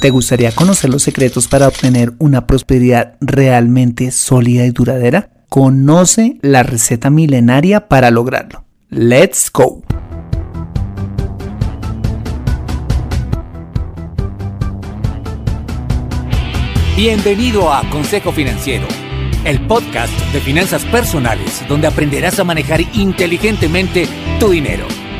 ¿Te gustaría conocer los secretos para obtener una prosperidad realmente sólida y duradera? Conoce la receta milenaria para lograrlo. ¡Let's go! Bienvenido a Consejo Financiero, el podcast de finanzas personales donde aprenderás a manejar inteligentemente tu dinero,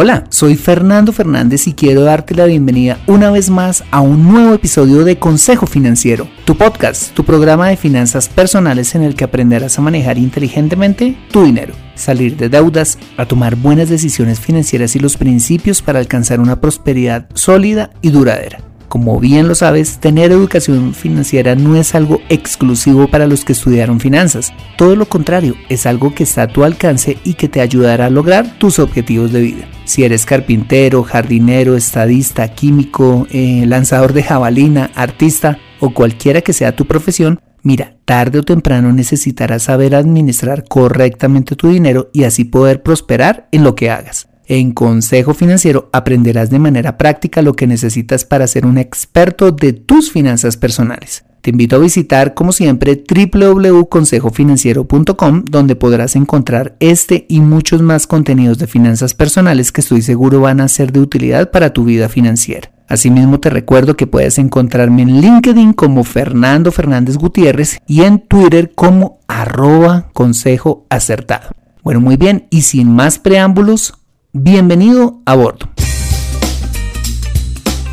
Hola, soy Fernando Fernández y quiero darte la bienvenida una vez más a un nuevo episodio de Consejo Financiero, tu podcast, tu programa de finanzas personales en el que aprenderás a manejar inteligentemente tu dinero, salir de deudas, a tomar buenas decisiones financieras y los principios para alcanzar una prosperidad sólida y duradera. Como bien lo sabes, tener educación financiera no es algo exclusivo para los que estudiaron finanzas. Todo lo contrario, es algo que está a tu alcance y que te ayudará a lograr tus objetivos de vida. Si eres carpintero, jardinero, estadista, químico, eh, lanzador de jabalina, artista o cualquiera que sea tu profesión, Mira, tarde o temprano necesitarás saber administrar correctamente tu dinero y así poder prosperar en lo que hagas. En Consejo Financiero aprenderás de manera práctica lo que necesitas para ser un experto de tus finanzas personales. Te invito a visitar, como siempre, www.consejofinanciero.com, donde podrás encontrar este y muchos más contenidos de finanzas personales que estoy seguro van a ser de utilidad para tu vida financiera. Asimismo, te recuerdo que puedes encontrarme en LinkedIn como Fernando Fernández Gutiérrez y en Twitter como arroba consejo acertado. Bueno, muy bien, y sin más preámbulos, Bienvenido a bordo.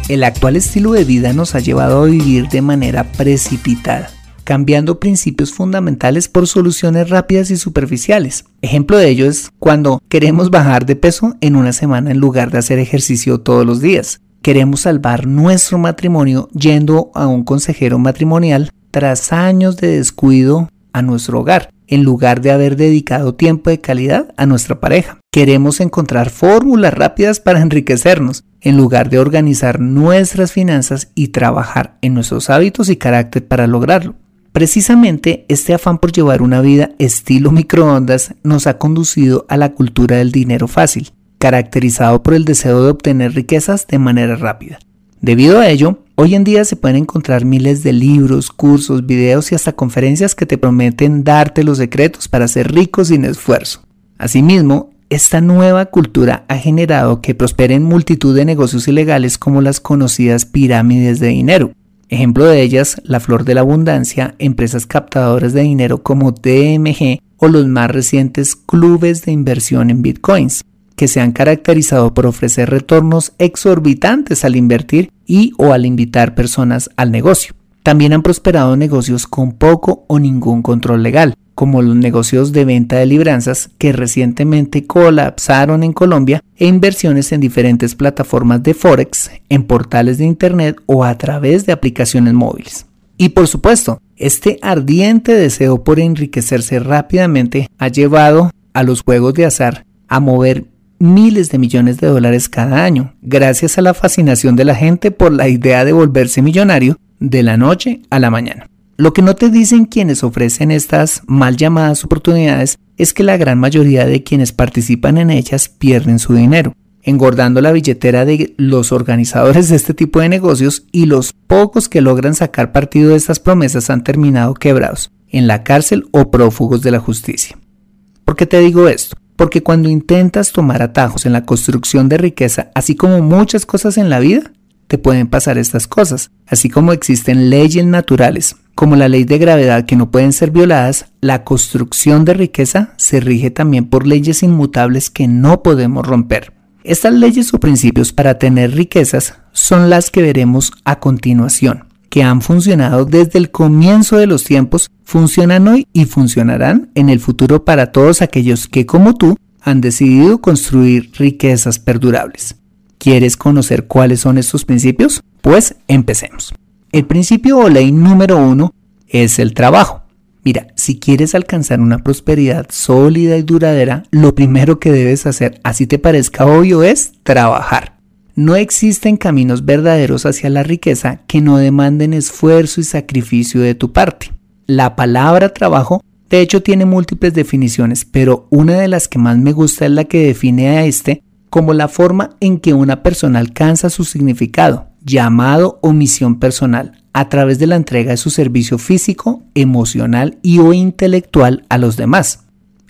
El actual estilo de vida nos ha llevado a vivir de manera precipitada, cambiando principios fundamentales por soluciones rápidas y superficiales. Ejemplo de ello es cuando queremos bajar de peso en una semana en lugar de hacer ejercicio todos los días. Queremos salvar nuestro matrimonio yendo a un consejero matrimonial tras años de descuido a nuestro hogar en lugar de haber dedicado tiempo de calidad a nuestra pareja. Queremos encontrar fórmulas rápidas para enriquecernos, en lugar de organizar nuestras finanzas y trabajar en nuestros hábitos y carácter para lograrlo. Precisamente este afán por llevar una vida estilo microondas nos ha conducido a la cultura del dinero fácil, caracterizado por el deseo de obtener riquezas de manera rápida. Debido a ello, hoy en día se pueden encontrar miles de libros, cursos, videos y hasta conferencias que te prometen darte los secretos para ser ricos sin esfuerzo. Asimismo, esta nueva cultura ha generado que prosperen multitud de negocios ilegales como las conocidas pirámides de dinero. Ejemplo de ellas, la flor de la abundancia, empresas captadoras de dinero como DMG o los más recientes clubes de inversión en bitcoins que se han caracterizado por ofrecer retornos exorbitantes al invertir y o al invitar personas al negocio. También han prosperado negocios con poco o ningún control legal, como los negocios de venta de libranzas que recientemente colapsaron en Colombia e inversiones en diferentes plataformas de Forex, en portales de Internet o a través de aplicaciones móviles. Y por supuesto, este ardiente deseo por enriquecerse rápidamente ha llevado a los juegos de azar a mover miles de millones de dólares cada año, gracias a la fascinación de la gente por la idea de volverse millonario de la noche a la mañana. Lo que no te dicen quienes ofrecen estas mal llamadas oportunidades es que la gran mayoría de quienes participan en ellas pierden su dinero, engordando la billetera de los organizadores de este tipo de negocios y los pocos que logran sacar partido de estas promesas han terminado quebrados, en la cárcel o prófugos de la justicia. ¿Por qué te digo esto? Porque cuando intentas tomar atajos en la construcción de riqueza, así como muchas cosas en la vida, te pueden pasar estas cosas. Así como existen leyes naturales, como la ley de gravedad que no pueden ser violadas, la construcción de riqueza se rige también por leyes inmutables que no podemos romper. Estas leyes o principios para tener riquezas son las que veremos a continuación, que han funcionado desde el comienzo de los tiempos funcionan hoy y funcionarán en el futuro para todos aquellos que, como tú, han decidido construir riquezas perdurables. ¿Quieres conocer cuáles son estos principios? Pues empecemos. El principio o ley número uno es el trabajo. Mira, si quieres alcanzar una prosperidad sólida y duradera, lo primero que debes hacer, así te parezca obvio, es trabajar. No existen caminos verdaderos hacia la riqueza que no demanden esfuerzo y sacrificio de tu parte. La palabra trabajo de hecho tiene múltiples definiciones, pero una de las que más me gusta es la que define a este como la forma en que una persona alcanza su significado, llamado o misión personal, a través de la entrega de su servicio físico, emocional y o intelectual a los demás.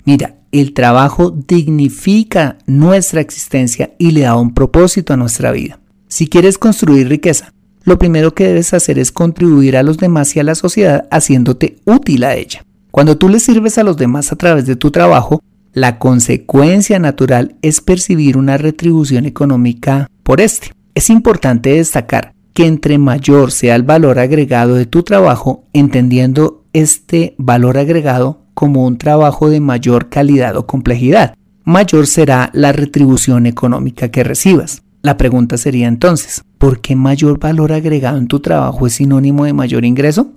Mira, el trabajo dignifica nuestra existencia y le da un propósito a nuestra vida. Si quieres construir riqueza, lo primero que debes hacer es contribuir a los demás y a la sociedad haciéndote útil a ella. Cuando tú le sirves a los demás a través de tu trabajo, la consecuencia natural es percibir una retribución económica por este. Es importante destacar que entre mayor sea el valor agregado de tu trabajo, entendiendo este valor agregado como un trabajo de mayor calidad o complejidad, mayor será la retribución económica que recibas. La pregunta sería entonces, ¿por qué mayor valor agregado en tu trabajo es sinónimo de mayor ingreso?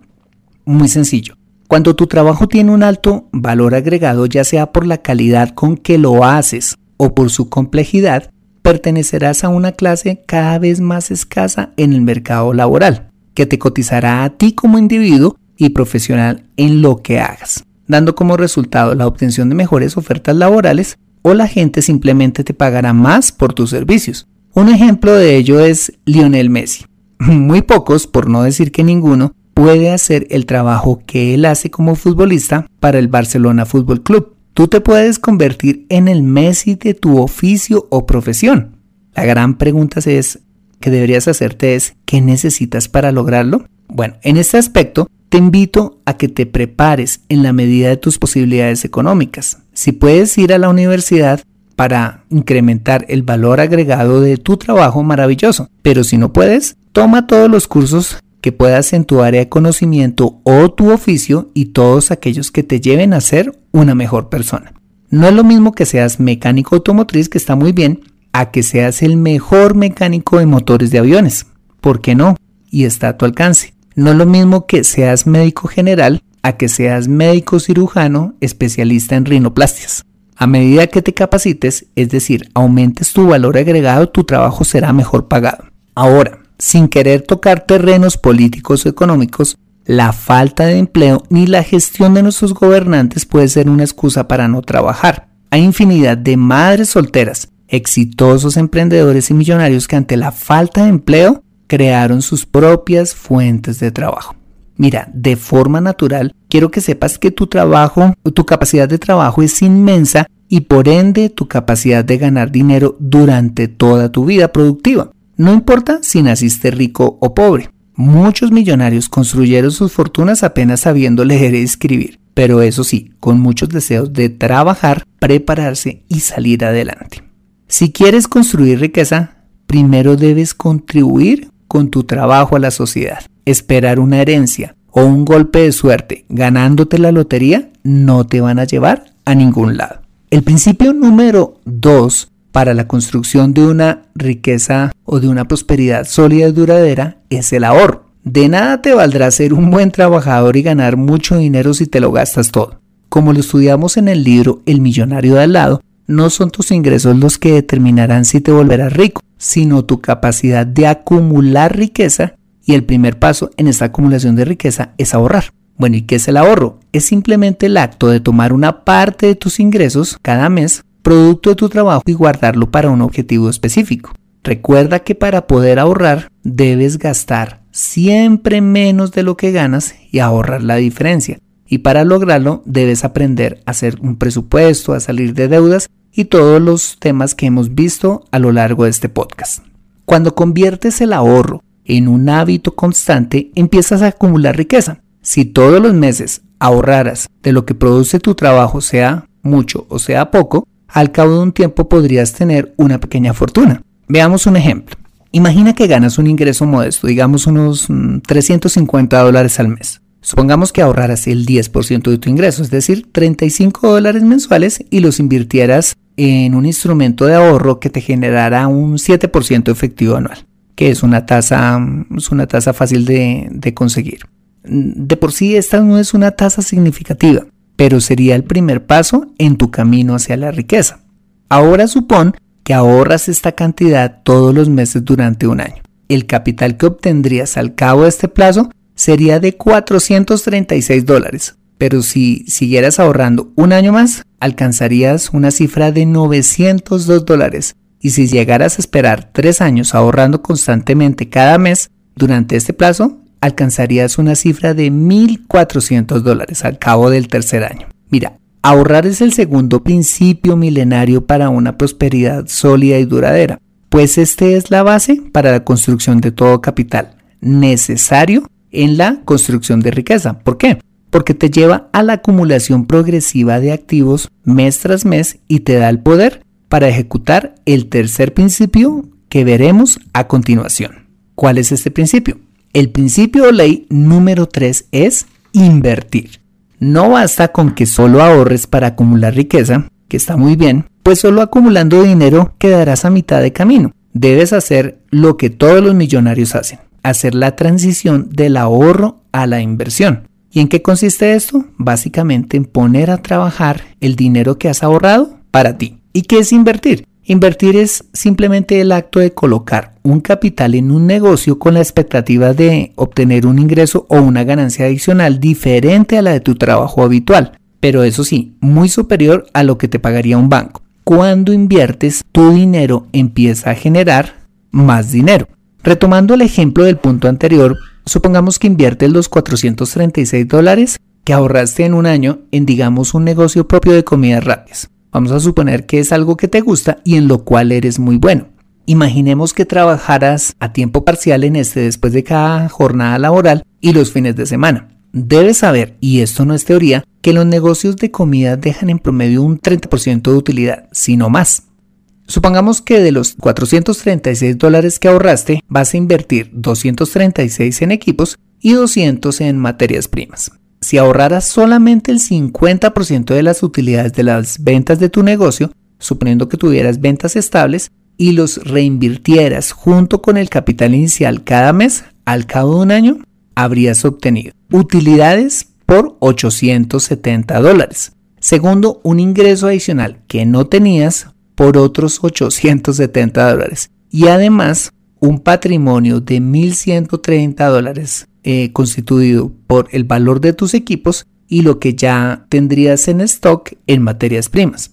Muy sencillo. Cuando tu trabajo tiene un alto valor agregado, ya sea por la calidad con que lo haces o por su complejidad, pertenecerás a una clase cada vez más escasa en el mercado laboral, que te cotizará a ti como individuo y profesional en lo que hagas, dando como resultado la obtención de mejores ofertas laborales o la gente simplemente te pagará más por tus servicios. Un ejemplo de ello es Lionel Messi. Muy pocos, por no decir que ninguno, puede hacer el trabajo que él hace como futbolista para el Barcelona Fútbol Club Tú te puedes convertir en el Messi de tu oficio o profesión. La gran pregunta es, que deberías hacerte es, ¿qué necesitas para lograrlo? Bueno, en este aspecto, te invito a que te prepares en la medida de tus posibilidades económicas. Si puedes ir a la universidad para incrementar el valor agregado de tu trabajo, maravilloso. Pero si no puedes, toma todos los cursos que puedas en tu área de conocimiento o tu oficio y todos aquellos que te lleven a ser una mejor persona. No es lo mismo que seas mecánico automotriz, que está muy bien, a que seas el mejor mecánico de motores de aviones. ¿Por qué no? Y está a tu alcance. No es lo mismo que seas médico general a que seas médico cirujano especialista en rinoplastias. A medida que te capacites, es decir, aumentes tu valor agregado, tu trabajo será mejor pagado. Ahora, sin querer tocar terrenos políticos o económicos, la falta de empleo ni la gestión de nuestros gobernantes puede ser una excusa para no trabajar. Hay infinidad de madres solteras, exitosos emprendedores y millonarios que ante la falta de empleo crearon sus propias fuentes de trabajo. Mira, de forma natural, quiero que sepas que tu trabajo, tu capacidad de trabajo es inmensa y por ende tu capacidad de ganar dinero durante toda tu vida productiva. No importa si naciste rico o pobre. Muchos millonarios construyeron sus fortunas apenas sabiendo leer y escribir, pero eso sí, con muchos deseos de trabajar, prepararse y salir adelante. Si quieres construir riqueza, primero debes contribuir con tu trabajo a la sociedad. Esperar una herencia o un golpe de suerte ganándote la lotería no te van a llevar a ningún lado. El principio número 2 para la construcción de una riqueza o de una prosperidad sólida y duradera es el ahorro. De nada te valdrá ser un buen trabajador y ganar mucho dinero si te lo gastas todo. Como lo estudiamos en el libro El millonario de al lado, no son tus ingresos los que determinarán si te volverás rico, sino tu capacidad de acumular riqueza y el primer paso en esta acumulación de riqueza es ahorrar. Bueno, ¿y qué es el ahorro? Es simplemente el acto de tomar una parte de tus ingresos cada mes producto de tu trabajo y guardarlo para un objetivo específico. Recuerda que para poder ahorrar debes gastar siempre menos de lo que ganas y ahorrar la diferencia. Y para lograrlo debes aprender a hacer un presupuesto, a salir de deudas y todos los temas que hemos visto a lo largo de este podcast. Cuando conviertes el ahorro en un hábito constante, empiezas a acumular riqueza. Si todos los meses ahorraras de lo que produce tu trabajo, sea mucho o sea poco, al cabo de un tiempo podrías tener una pequeña fortuna. Veamos un ejemplo. Imagina que ganas un ingreso modesto, digamos unos 350 mm, dólares al mes. Supongamos que ahorraras el 10% de tu ingreso, es decir, 35 dólares mensuales y los invirtieras en un instrumento de ahorro que te generara un 7% efectivo anual. que es una tasa, es una tasa fácil de, de conseguir. De por sí esta no es una tasa significativa, pero sería el primer paso en tu camino hacia la riqueza. Ahora supón que ahorras esta cantidad todos los meses durante un año. El capital que obtendrías al cabo de este plazo sería de 436 dólares, pero si siguieras ahorrando un año más, alcanzarías una cifra de 902 dólares. Y si llegaras a esperar tres años ahorrando constantemente cada mes, durante este plazo, alcanzarías una cifra de 1.400 dólares al cabo del tercer año. Mira, ahorrar es el segundo principio milenario para una prosperidad sólida y duradera, pues este es la base para la construcción de todo capital necesario en la construcción de riqueza. ¿Por qué? Porque te lleva a la acumulación progresiva de activos mes tras mes y te da el poder para ejecutar el tercer principio que veremos a continuación. ¿Cuál es este principio? El principio o ley número 3 es invertir. No basta con que solo ahorres para acumular riqueza, que está muy bien, pues solo acumulando dinero quedarás a mitad de camino. Debes hacer lo que todos los millonarios hacen, hacer la transición del ahorro a la inversión. ¿Y en qué consiste esto? Básicamente en poner a trabajar el dinero que has ahorrado para ti. ¿Y qué es invertir? Invertir es simplemente el acto de colocar un capital en un negocio con la expectativa de obtener un ingreso o una ganancia adicional diferente a la de tu trabajo habitual, pero eso sí, muy superior a lo que te pagaría un banco. Cuando inviertes, tu dinero empieza a generar más dinero. Retomando el ejemplo del punto anterior, supongamos que inviertes los 436 dólares que ahorraste en un año en digamos un negocio propio de comidas rápidas. Vamos a suponer que es algo que te gusta y en lo cual eres muy bueno. Imaginemos que trabajaras a tiempo parcial en este después de cada jornada laboral y los fines de semana. Debes saber, y esto no es teoría, que los negocios de comida dejan en promedio un 30% de utilidad, si no más. Supongamos que de los 436 dólares que ahorraste vas a invertir 236 en equipos y 200 en materias primas si ahorraras solamente el 50% de las utilidades de las ventas de tu negocio, suponiendo que tuvieras ventas estables, y los reinvirtieras junto con el capital inicial cada mes, al cabo de un año, habrías obtenido utilidades por 870 dólares. Segundo, un ingreso adicional que no tenías por otros 870 dólares. Y además, un patrimonio de 1.130 dólares eh, constituido por el valor de tus equipos y lo que ya tendrías en stock en materias primas.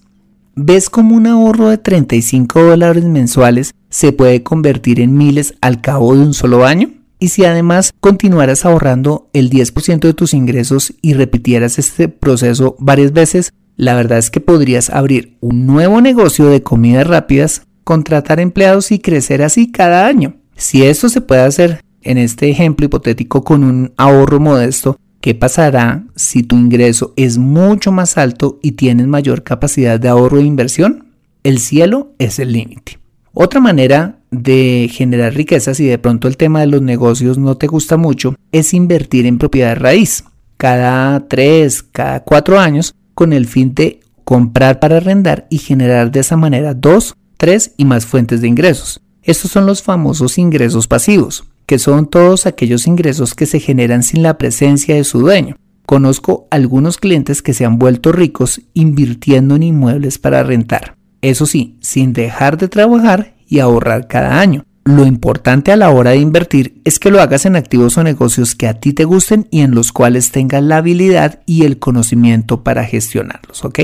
¿Ves cómo un ahorro de 35 dólares mensuales se puede convertir en miles al cabo de un solo año? Y si además continuaras ahorrando el 10% de tus ingresos y repitieras este proceso varias veces, la verdad es que podrías abrir un nuevo negocio de comidas rápidas, contratar empleados y crecer así cada año. Si esto se puede hacer en este ejemplo hipotético con un ahorro modesto, ¿qué pasará si tu ingreso es mucho más alto y tienes mayor capacidad de ahorro e inversión? El cielo es el límite. Otra manera de generar riquezas y de pronto el tema de los negocios no te gusta mucho es invertir en propiedad raíz cada 3, cada 4 años con el fin de comprar para arrendar y generar de esa manera 2, 3 y más fuentes de ingresos. Estos son los famosos ingresos pasivos que son todos aquellos ingresos que se generan sin la presencia de su dueño. Conozco algunos clientes que se han vuelto ricos invirtiendo en inmuebles para rentar. Eso sí, sin dejar de trabajar y ahorrar cada año. Lo importante a la hora de invertir es que lo hagas en activos o negocios que a ti te gusten y en los cuales tengas la habilidad y el conocimiento para gestionarlos, ¿ok?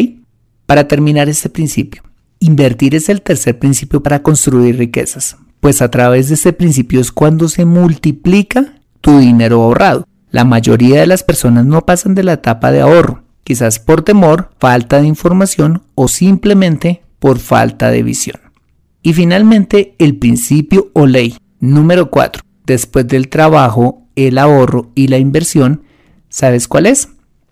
Para terminar este principio, invertir es el tercer principio para construir riquezas pues a través de este principio es cuando se multiplica tu dinero ahorrado. La mayoría de las personas no pasan de la etapa de ahorro, quizás por temor, falta de información o simplemente por falta de visión. Y finalmente el principio o ley número 4. Después del trabajo, el ahorro y la inversión, ¿sabes cuál es?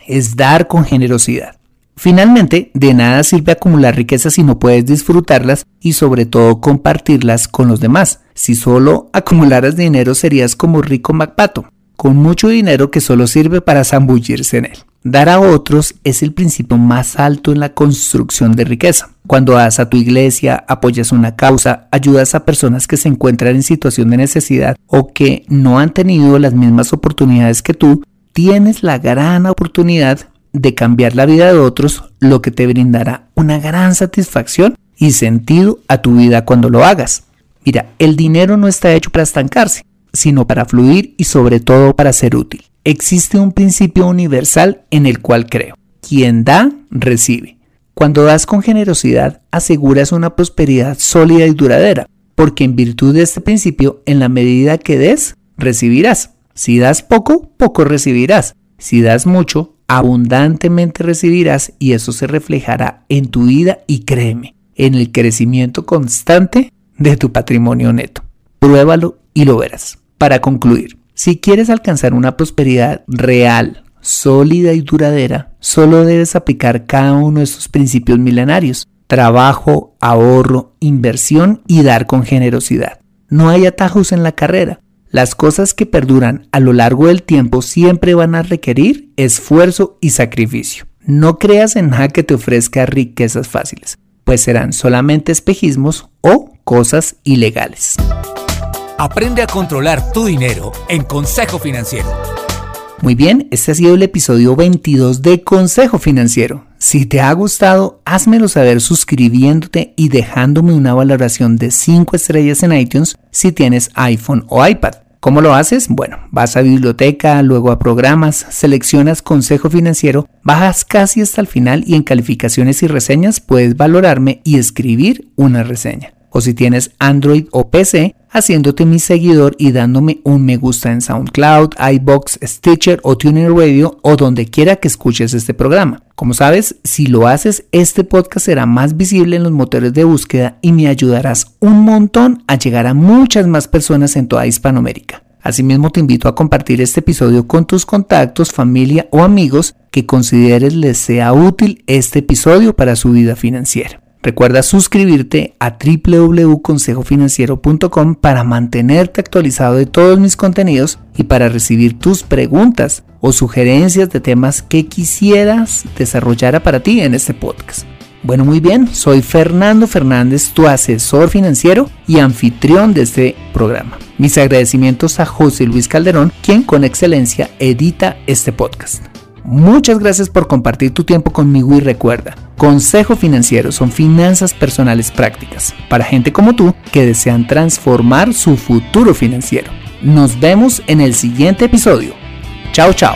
Es dar con generosidad. Finalmente, de nada sirve acumular riquezas si no puedes disfrutarlas y sobre todo compartirlas con los demás. Si solo acumularas dinero serías como rico MacPato, con mucho dinero que solo sirve para zambullirse en él. Dar a otros es el principio más alto en la construcción de riqueza. Cuando das a tu iglesia, apoyas una causa, ayudas a personas que se encuentran en situación de necesidad o que no han tenido las mismas oportunidades que tú, tienes la gran oportunidad de cambiar la vida de otros, lo que te brindará una gran satisfacción y sentido a tu vida cuando lo hagas. Mira, el dinero no está hecho para estancarse, sino para fluir y sobre todo para ser útil. Existe un principio universal en el cual creo. Quien da, recibe. Cuando das con generosidad, aseguras una prosperidad sólida y duradera, porque en virtud de este principio, en la medida que des, recibirás. Si das poco, poco recibirás. Si das mucho, abundantemente recibirás y eso se reflejará en tu vida y créeme, en el crecimiento constante de tu patrimonio neto. Pruébalo y lo verás. Para concluir, si quieres alcanzar una prosperidad real, sólida y duradera, solo debes aplicar cada uno de estos principios milenarios. Trabajo, ahorro, inversión y dar con generosidad. No hay atajos en la carrera. Las cosas que perduran a lo largo del tiempo siempre van a requerir esfuerzo y sacrificio. No creas en nada que te ofrezca riquezas fáciles, pues serán solamente espejismos o cosas ilegales. Aprende a controlar tu dinero en Consejo Financiero. Muy bien, este ha sido el episodio 22 de Consejo Financiero. Si te ha gustado, házmelo saber suscribiéndote y dejándome una valoración de 5 estrellas en iTunes si tienes iPhone o iPad. ¿Cómo lo haces? Bueno, vas a biblioteca, luego a programas, seleccionas consejo financiero, bajas casi hasta el final y en calificaciones y reseñas puedes valorarme y escribir una reseña o si tienes Android o PC, haciéndote mi seguidor y dándome un me gusta en SoundCloud, iBox, Stitcher o TuneIn Radio o donde quiera que escuches este programa. Como sabes, si lo haces, este podcast será más visible en los motores de búsqueda y me ayudarás un montón a llegar a muchas más personas en toda Hispanoamérica. Asimismo, te invito a compartir este episodio con tus contactos, familia o amigos que consideres les sea útil este episodio para su vida financiera. Recuerda suscribirte a www.consejofinanciero.com para mantenerte actualizado de todos mis contenidos y para recibir tus preguntas o sugerencias de temas que quisieras desarrollar para ti en este podcast. Bueno, muy bien, soy Fernando Fernández, tu asesor financiero y anfitrión de este programa. Mis agradecimientos a José Luis Calderón, quien con excelencia edita este podcast. Muchas gracias por compartir tu tiempo conmigo y recuerda, Consejo Financiero son finanzas personales prácticas para gente como tú que desean transformar su futuro financiero. Nos vemos en el siguiente episodio. Chao, chao.